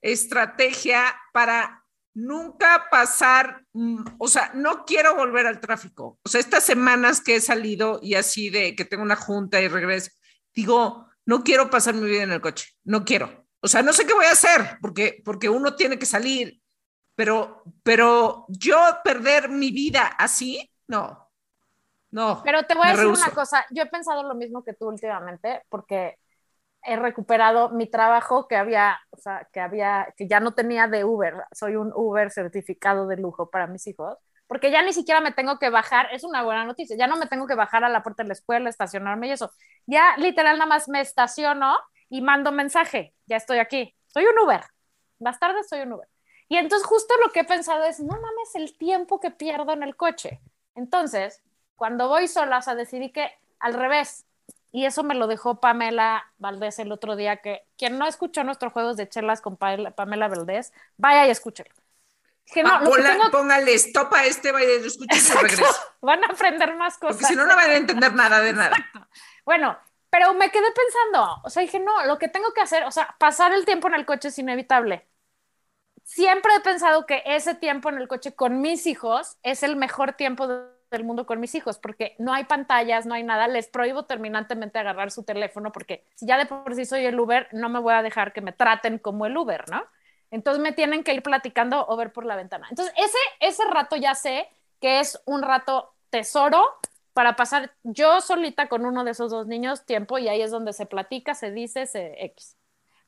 estrategia para nunca pasar, mm, o sea, no quiero volver al tráfico. O sea, estas semanas que he salido y así de que tengo una junta y regreso, digo, no quiero pasar mi vida en el coche, no quiero. O sea, no sé qué voy a hacer porque, porque uno tiene que salir, pero, pero yo perder mi vida así, no, no. Pero te voy a decir una cosa, yo he pensado lo mismo que tú últimamente, porque he recuperado mi trabajo que había, o sea, que había, que ya no tenía de Uber, soy un Uber certificado de lujo para mis hijos, porque ya ni siquiera me tengo que bajar, es una buena noticia, ya no me tengo que bajar a la puerta de la escuela, estacionarme y eso, ya literal nada más me estaciono y mando mensaje, ya estoy aquí, soy un Uber, más tarde soy un Uber. Y entonces justo lo que he pensado es, no mames el tiempo que pierdo en el coche. Entonces, cuando voy sola, o sea, decidí que al revés, y eso me lo dejó Pamela Valdés el otro día, que quien no escuchó nuestros juegos de chelas con Pa- Pamela Valdés, vaya y escúchelo. Que no, Ah, lo que tengo- Póngale stop a este, vaya, y se Exacto, regresa. van a aprender más cosas. Porque si no, no van a entender nada de nada. Bueno, pero me quedé pensando, o sea, dije, no, lo que tengo que hacer, o sea, pasar el tiempo en el coche es inevitable. Siempre he pensado que ese tiempo en el coche con mis hijos es el mejor tiempo de- del mundo con mis hijos, porque no hay pantallas, no hay nada, les prohíbo terminantemente agarrar su teléfono, porque si ya de por sí soy el Uber, no me voy a dejar que me traten como el Uber, ¿no? Entonces me tienen que ir platicando o ver por la ventana. Entonces, ese, ese rato ya sé que es un rato tesoro para pasar yo solita con uno de esos dos niños tiempo y ahí es donde se platica, se dice, se X.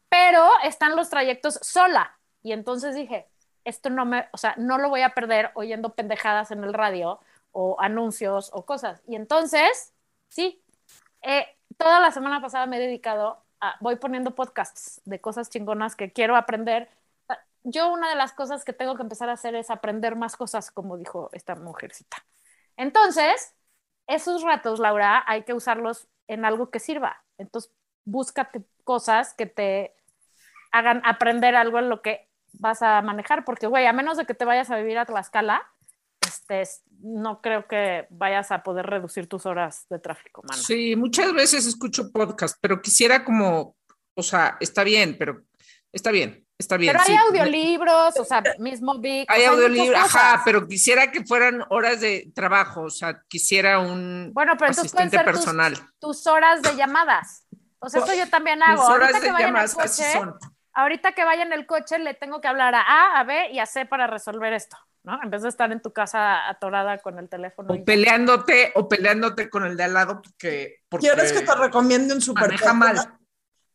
Pero están los trayectos sola y entonces dije, esto no me, o sea, no lo voy a perder oyendo pendejadas en el radio o anuncios o cosas. Y entonces, sí, eh, toda la semana pasada me he dedicado a, voy poniendo podcasts de cosas chingonas que quiero aprender. Yo una de las cosas que tengo que empezar a hacer es aprender más cosas, como dijo esta mujercita. Entonces, esos ratos, Laura, hay que usarlos en algo que sirva. Entonces, búscate cosas que te hagan aprender algo en lo que vas a manejar, porque, güey, a menos de que te vayas a vivir a Tlaxcala, este, es- no creo que vayas a poder reducir tus horas de tráfico, mano. Sí, muchas veces escucho podcast, pero quisiera como, o sea, está bien, pero está bien, está bien. Pero hay sí. audiolibros, o sea, mismo Vic. Hay o sea, audiolibros, ajá, pero quisiera que fueran horas de trabajo, o sea, quisiera un Bueno, pero asistente ser tus- personal. tus horas de llamadas. O sea, eso yo también hago. Mis horas Ahorita de llamadas así son. ahorita que vaya en el coche, le tengo que hablar a A, a B y a C para resolver esto, ¿no? En vez de estar en tu casa atorada con el teléfono. O y- peleándote, o peleándote con el de al lado porque... porque ¿Quieres que te recomiende un super podcast? mal.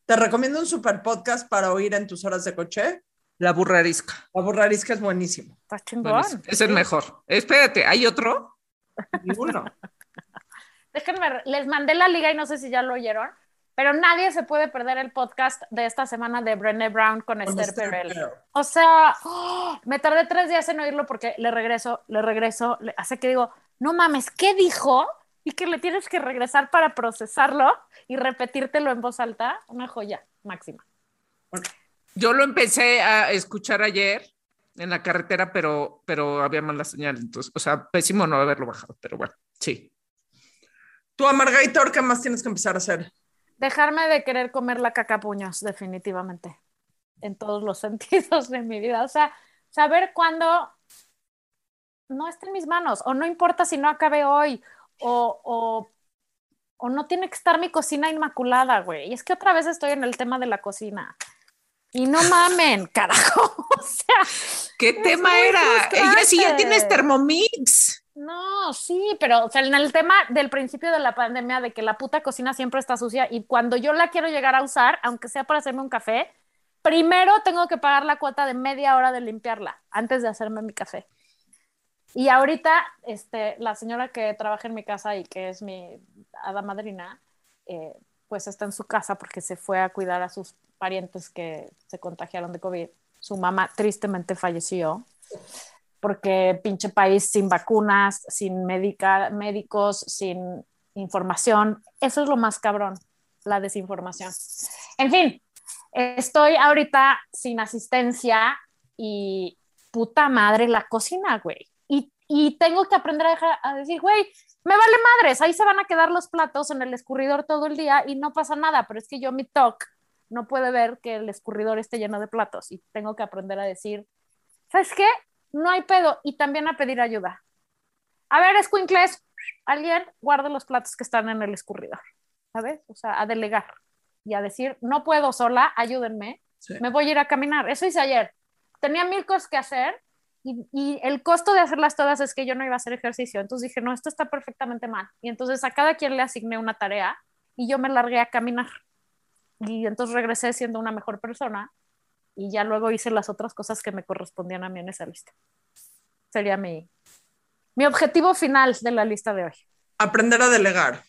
Te recomiendo un super podcast para oír en tus horas de coche. La burra arisca. La burrarisca es buenísimo. Está chingón. Buenísimo. Es el mejor. Espérate, ¿hay otro? Ninguno. Déjenme, les mandé la liga y no sé si ya lo oyeron, pero nadie se puede perder el podcast de esta semana de Brené Brown con, Con Esther Esther Perel. Perel. O sea, ¡oh! me tardé tres días en oírlo porque le regreso, le regreso, le- hace que digo, no mames, ¿qué dijo? Y que le tienes que regresar para procesarlo y repetírtelo en voz alta, una joya máxima. Yo lo empecé a escuchar ayer en la carretera, pero, pero había mala señal. Entonces, o sea, pésimo no haberlo bajado, pero bueno, sí. Tú, Amargator, ¿qué más tienes que empezar a hacer? Dejarme de querer comer la caca puños, definitivamente, en todos los sentidos de mi vida. O sea, saber cuándo no está en mis manos, o no importa si no acabe hoy, o, o, o no tiene que estar mi cocina inmaculada, güey. Y es que otra vez estoy en el tema de la cocina. Y no mamen, carajo. O sea, ¿Qué tema era? Ella sí ya tienes Thermomix. No, sí, pero o sea, en el tema del principio de la pandemia, de que la puta cocina siempre está sucia y cuando yo la quiero llegar a usar, aunque sea para hacerme un café, primero tengo que pagar la cuota de media hora de limpiarla antes de hacerme mi café. Y ahorita, este, la señora que trabaja en mi casa y que es mi hada madrina, eh, pues está en su casa porque se fue a cuidar a sus parientes que se contagiaron de COVID. Su mamá tristemente falleció porque pinche país sin vacunas, sin médica, médicos, sin información. Eso es lo más cabrón, la desinformación. En fin, estoy ahorita sin asistencia y puta madre la cocina, güey. Y, y tengo que aprender a decir, güey, me vale madres, ahí se van a quedar los platos en el escurridor todo el día y no pasa nada, pero es que yo mi TOC no puede ver que el escurridor esté lleno de platos y tengo que aprender a decir, ¿sabes qué? No hay pedo y también a pedir ayuda. A ver, escuincles, alguien guarde los platos que están en el escurridor, ¿sabes? O sea, a delegar y a decir, no puedo sola, ayúdenme, Sí. me voy a ir a caminar. Eso hice ayer. Tenía mil cosas que hacer y, y el costo de hacerlas todas es que yo no iba a hacer ejercicio. Entonces dije, no, esto está perfectamente mal. Y entonces a cada quien le asigné una tarea y yo me largué a caminar. Y entonces regresé siendo una mejor persona y ya luego hice las otras cosas que me correspondían a mí en esa lista. Sería mi, mi objetivo final de la lista de hoy. Aprender a delegar.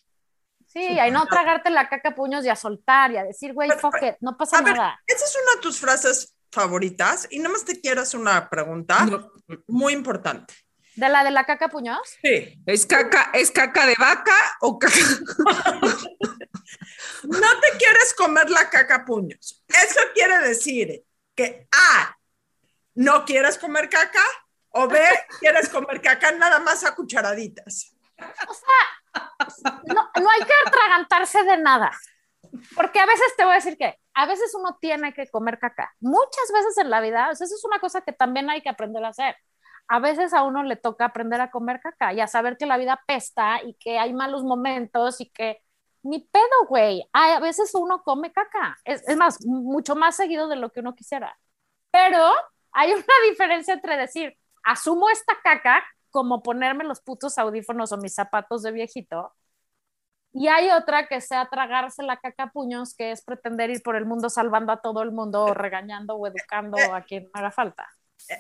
Sí, a no tragarte la caca a puños y a soltar y a decir, güey, fuck it, no pasa A ver, nada. esa es una de tus frases favoritas y nada más te quiero hacer una pregunta No, muy importante. ¿De la de la caca a puños? Sí. ¿Es caca, ¿Es caca de vaca o caca? No te quieres comer la caca a puños. Eso quiere decir A, no quieres comer caca o B, quieres comer caca nada más a cucharaditas. No, no hay que atragantarse de nada. Porque a veces te voy a decir que a veces uno tiene que comer caca. Muchas veces en la vida, o sea, eso es una cosa que también hay que aprender a hacer. A veces a uno le toca aprender a comer caca y a saber que la vida pesta y que hay malos momentos y que ni pedo, güey. A veces uno come caca. Es, es más, mucho más seguido de lo que uno quisiera. Pero hay una diferencia entre decir, asumo esta caca como ponerme los putos audífonos o mis zapatos de viejito. Y hay otra que sea tragarse la caca a puños, que es pretender ir por el mundo salvando a todo el mundo, o regañando o educando a quien haga falta.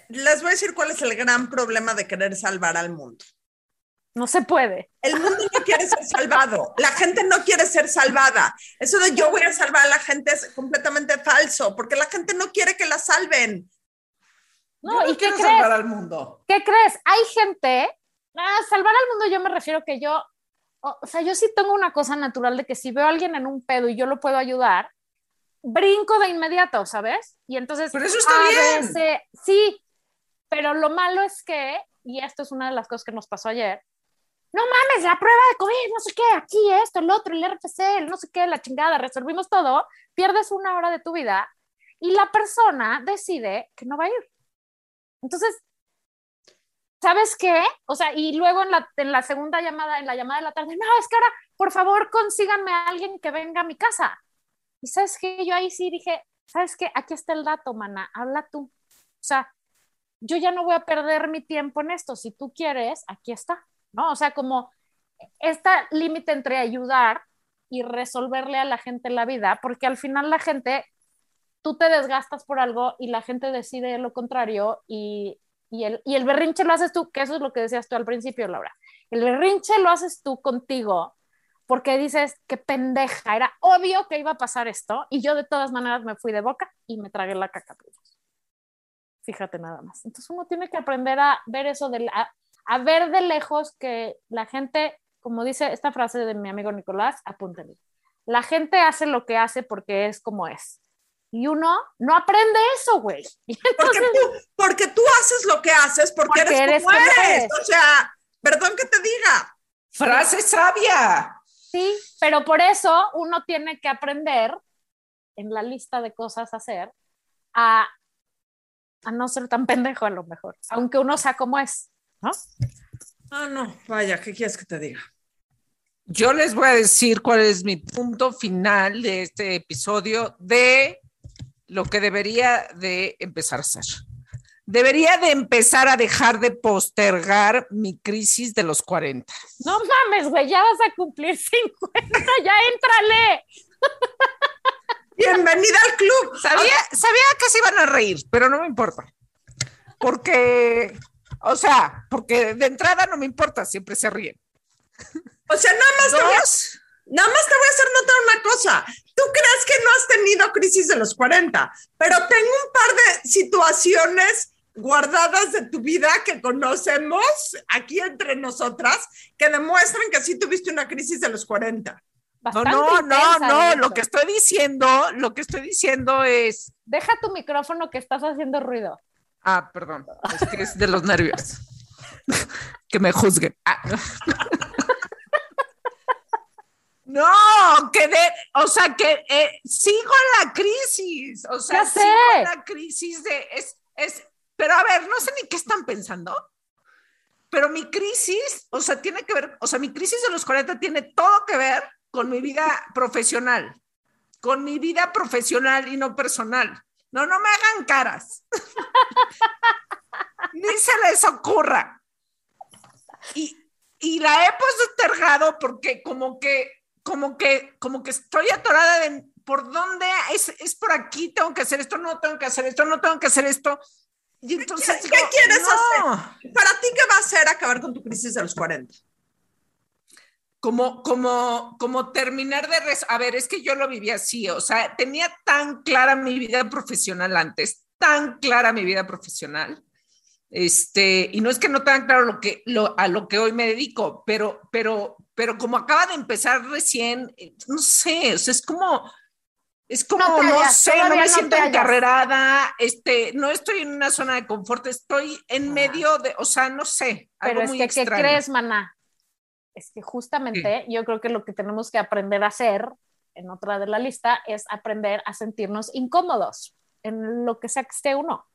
Les voy a decir cuál es el gran problema de querer salvar al mundo. No se puede. El mundo no quiere ser salvado. La gente no quiere ser salvada. Eso de yo voy a salvar a la gente es completamente falso, porque la gente no quiere que la salven. No, Yo ¿y qué crees? salvar al mundo. ¿Qué crees? Hay gente, ah, salvar al mundo yo me refiero que yo, o, sea, yo sí tengo una cosa natural de que si veo a alguien en un pedo y yo lo puedo ayudar, brinco de inmediato, ¿sabes? Y entonces... Pero eso está a bien. veces- sí, Pero lo malo es que, y esto es una de las cosas que nos pasó ayer, no mames, la prueba de COVID, no sé qué, aquí esto, el otro, el RFC, el no sé qué, la chingada, resolvimos todo, pierdes una hora de tu vida y la persona decide que no va a ir. Entonces, ¿sabes qué? O sea, y luego en la, en la segunda llamada, en la llamada de la tarde, no, es que ahora, por favor, consíganme a alguien que venga a mi casa. Y sabes qué, yo ahí sí dije, ¿sabes qué? Aquí está el dato, mana, habla tú. O sea, yo ya no voy a perder mi tiempo en esto. Si tú quieres, aquí está, ¿no? O sea, como este límite entre ayudar y resolverle a la gente la vida, porque al final la gente, tú te desgastas por algo y la gente decide lo contrario y, y, el, y el berrinche lo haces tú, que eso es lo que decías tú al principio, Laura. El berrinche lo haces tú contigo porque dices, qué pendeja, era obvio que iba a pasar esto y yo de todas maneras me fui de boca y me tragué la caca. Fíjate nada más. Entonces uno tiene que aprender a ver eso, de a, a ver de lejos que la gente, como dice esta frase de mi amigo Nicolás, apúntale. La gente hace lo que hace porque es como es. Y uno no aprende eso, güey. Porque, tú, porque tú haces lo que haces porque, Porque eres, como eres. eres. O sea, perdón que te diga. Frase sabia. Sí, pero por eso uno tiene que aprender en la lista de cosas a hacer a, a no ser tan pendejo a lo mejor, aunque uno sea como es, ¿no? Ah, no, vaya, ¿qué quieres que te diga? Yo les voy a decir cuál es mi punto final de este episodio de lo que debería de empezar a hacer. Debería de empezar a dejar de postergar mi crisis de los 40. No mames, güey, ya vas a cumplir 50, ya éntrale. Bienvenida al club. Sabía, sabía que se iban a reír, pero no me importa. Porque, o sea, porque de entrada no me importa, siempre se ríen. O sea, nada más, te voy a, Dos, nada más te voy a hacer notar una cosa. Tú crees que no has tenido crisis de los 40, pero tengo un par de situaciones guardadas de tu vida que conocemos aquí entre nosotras que demuestran que sí tuviste una crisis de los 40. no, Bastante no, no, no, lo que estoy diciendo, lo que estoy diciendo es, Deja tu micrófono que estás haciendo ruido. Ah, perdón, es que es de los nervios. que me juzguen. Ah. No, que de, o sea, que eh, sigo en la crisis, o sea, sigo en la crisis de, es, es, pero a ver, no sé ni qué están pensando, pero mi crisis, o sea, tiene que ver, o sea, mi crisis de los 40 tiene todo que ver con mi vida profesional, con mi vida profesional y no personal. No, no me hagan caras. Ni se les ocurra. Y, y la he postergado porque como que, como que, como que estoy atorada de por dónde es, es por aquí, tengo que hacer esto, no tengo que hacer esto, no tengo que hacer esto. Y entonces ¿Qué- qué quieres hacer? ¿Para ti qué va a ser acabar con tu crisis de los 40? Como, como, como terminar de... res- A ver, es que yo lo viví así, o sea, tenía tan clara mi vida profesional antes, tan clara mi vida profesional, este, y no es que no tan claro lo que, lo, a lo que hoy me dedico, pero, pero, pero como acaba de empezar recién, eh, no sé, o sea, es como... Es como, No sé, no me no siento encarrerada, este, no estoy en una zona de confort, estoy en Ah. medio de, o sea, no sé, algo Pero es muy que, ¿qué extraño. crees, maná? Es que justamente yo creo que lo que tenemos que aprender a hacer en otra de la lista es aprender a sentirnos incómodos en lo que sea que esté uno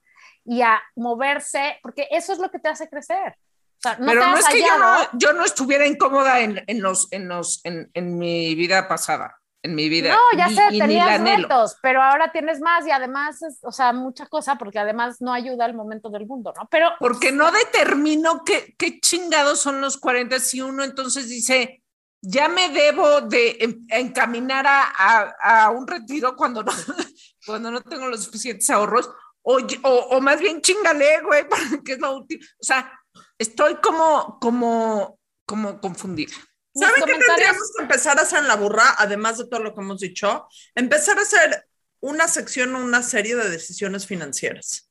y a moverse, porque eso es lo que te hace crecer. O sea, no pero te no es que yo no, yo no estuviera incómoda en, en los, en, los, en, en mi vida pasada, en mi vida. No, ya ni- sé, tenías retos, pero ahora tienes más y además, es, o sea, mucha cosa, porque además no ayuda al momento del mundo, ¿no? Pero Porque no determino qué, qué chingados son los 40 si uno entonces dice, ya me debo de en- encaminar a, a- a un retiro cuando no, cuando no tengo los suficientes ahorros, o, o, o más bien chingale, güey, que es lo último. O sea, estoy como, como, como confundida. ¿Saben qué tendríamos que empezar a hacer en la burra, además de todo lo que hemos dicho? Empezar a hacer una sección o una serie de decisiones financieras.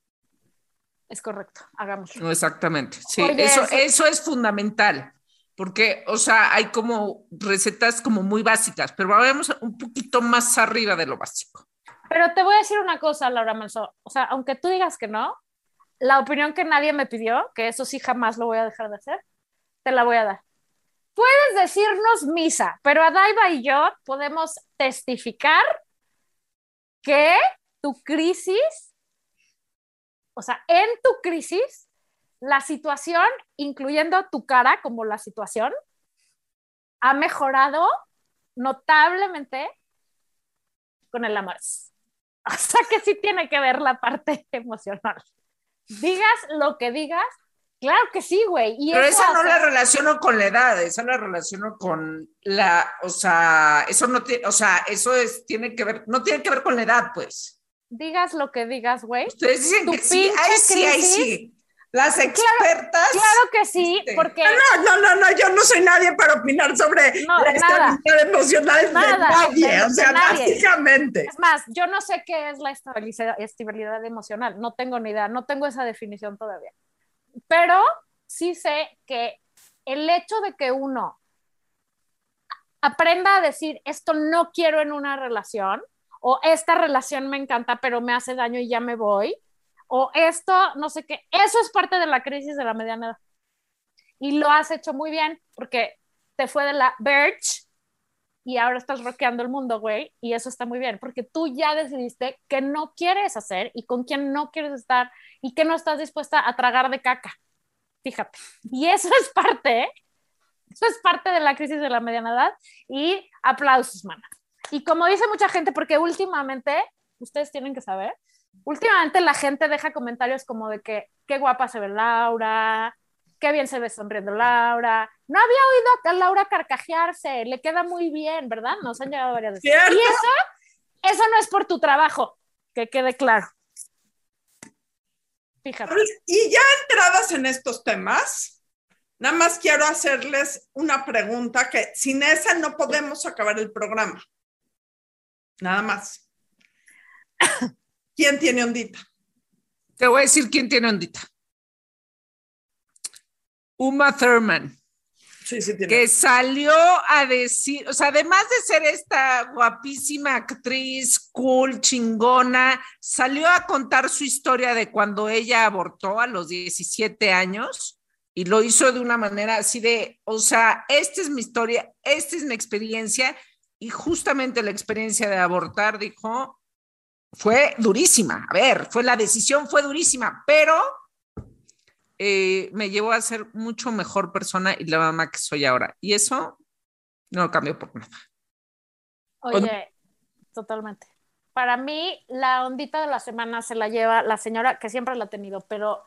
es correcto, hagámoslo. No, exactamente. Sí, Oye, eso, eso- eso es fundamental. Porque, o sea, hay como recetas como muy básicas, pero vamos un poquito más arriba de lo básico. Pero te voy a decir una cosa, Laura Manso. O sea, aunque tú digas que no, la opinión que nadie me pidió, que eso sí jamás lo voy a dejar de hacer, te la voy a dar. Puedes decirnos misa, pero Adaiba y yo podemos testificar que tu crisis, o sea, en tu crisis, la situación, incluyendo tu cara como la situación, ha mejorado notablemente con el amor. O sea que sí tiene que ver la parte emocional. Digas lo que digas, claro que sí, güey. Pero esa no hace- la relaciono con la edad, esa la relaciono con la, o sea, eso no tiene, o sea, eso es, tiene que ver, no tiene que ver con la edad, pues. digas lo que digas, güey. Ustedes dicen que sí, ay sí, ay sí. Las expertas. Claro que sí, Este, porque No, no, no, no, yo no soy nadie para opinar sobre No, la nada. estabilidad emocional de nadie, de- o sea, nadie. básicamente. es más, yo no sé qué es la estabilidad, estabilidad emocional, no tengo ni idea, no tengo esa definición todavía. Pero sí sé que el hecho de que uno aprenda a decir esto no quiero en una relación o esta relación me encanta pero me hace daño y ya me voy o esto no sé qué, eso es parte de la crisis de la mediana edad. Y lo has hecho muy bien porque te fue de la Birch y ahora estás rockeando el mundo, güey, y eso está muy bien, porque tú ya decidiste que no quieres hacer y con quién no quieres estar y que no estás dispuesta a tragar de caca. Fíjate. Y eso es parte, eso es parte de la crisis de la mediana edad y aplausos, mana. Y como dice mucha gente, porque últimamente, ustedes tienen que saber, últimamente la gente deja comentarios como de que qué guapa se ve Laura, qué bien se ve sonriendo Laura. No había oído a Laura carcajearse, le queda muy bien, ¿verdad? Nos han llegado varias veces. ¿Cierto? Y eso, eso no es por tu trabajo, que quede claro. Fíjate. Y ya entradas en estos temas, nada más quiero hacerles una pregunta que sin esa no podemos acabar el programa. Nada más. ¿Quién tiene ondita? Te voy a decir quién tiene ondita. Uma Thurman. Que salió a decir, o sea, además de ser esta guapísima actriz, cool, chingona, salió a contar su historia de cuando ella abortó a los 17 años y lo hizo de una manera así de, o sea, esta es mi historia, esta es mi experiencia y justamente la experiencia de abortar, dijo, fue durísima. A ver, fue la decisión, fue durísima, pero eh, me llevó a ser mucho mejor persona y la mamá que soy ahora. Y eso no lo cambio por nada. Oye, totalmente. Para mí, la ondita de la semana se la lleva la señora, que siempre la ha tenido, pero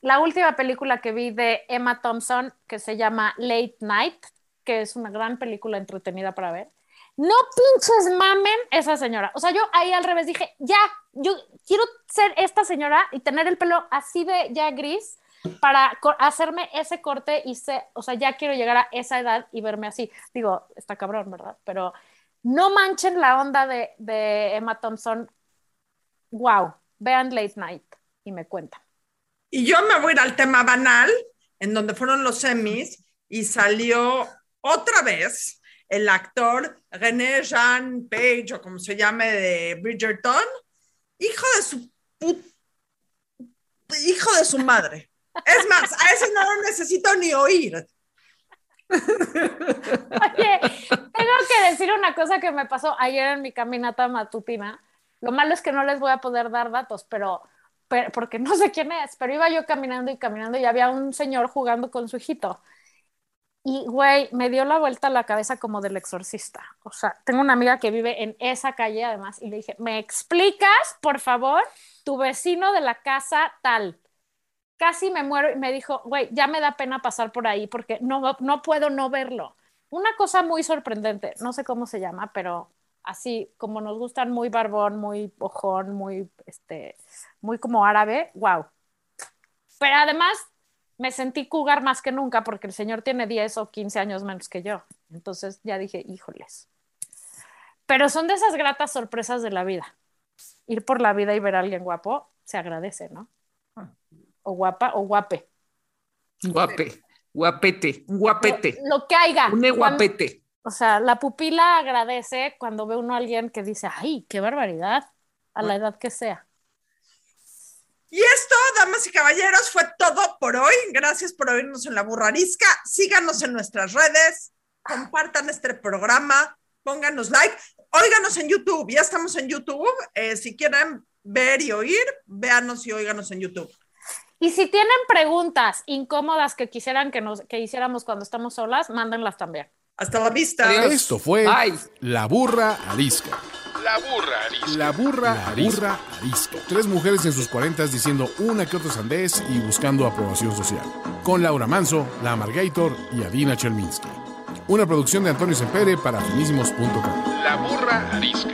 la última película que vi de Emma Thompson, que se llama Late Night, que es una gran película entretenida para ver. No pinches mamen esa señora. O sea, yo ahí al revés dije, ya, yo quiero ser esta señora y tener el pelo así de ya gris para hacerme ese corte y se, o sea, ya quiero llegar a esa edad y verme así. Digo, está cabrón, ¿verdad? Pero no manchen la onda de, Emma Thompson. Wow, vean Late Night y me cuentan. Y yo me voy a ir al tema banal, en donde fueron los semis, y salió otra vez el actor René Jean Page, o como se llame, de Bridgerton, hijo de su hijo de su madre. Es más, a ese no lo necesito ni oír. Oye, tengo que decir una cosa que me pasó ayer en mi caminata matutina. Lo malo es que no les voy a poder dar datos, pero, pero- porque no sé quién es, pero iba yo caminando y caminando y había un señor jugando con su hijito. Y, güey, me dio la vuelta a la cabeza como del exorcista. O sea, tengo una amiga que vive en esa calle además y le dije, ¿me explicas, por favor, tu vecino de la casa tal? Casi me muero y me dijo, güey, ya me da pena pasar por ahí porque no, no puedo no verlo. Una cosa muy sorprendente, no sé cómo se llama, pero así como nos gustan muy barbón, muy ojón, muy, este, muy como árabe, wow. Pero además me sentí cougar más que nunca porque el señor tiene 10 o 15 años menos que yo. Entonces ya dije, híjoles. Pero son de esas gratas sorpresas de la vida. Ir por la vida y ver a alguien guapo se agradece, ¿no? O guapa o guape. Guape, guapete, guapete, Lo, lo que haya. un guapete. o sea, la pupila agradece cuando ve uno a alguien que dice, ay, qué barbaridad, a la edad que sea. Y esto, damas y caballeros, fue todo por hoy. Gracias por oírnos en la burrarisca. Síganos en nuestras redes, compartan este programa, pónganos like, óiganos en YouTube. Ya estamos en YouTube. Eh, si quieren ver y oír, véanos y óiganos en YouTube. Y si tienen preguntas incómodas que quisieran que, nos, que hiciéramos cuando estamos solas, mándenlas también. Hasta la vista. Adiós. Esto fue Bye. La Burra Arisca. La burra arisca. La burra, arisca. arisca. Tres mujeres en sus cuarentas diciendo una que otra sandez y buscando aprobación social. Con Laura Manso, La Amargator y Adina Chelminsky. Una producción de Antonio Sempere para finísimos.com. La burra arisca.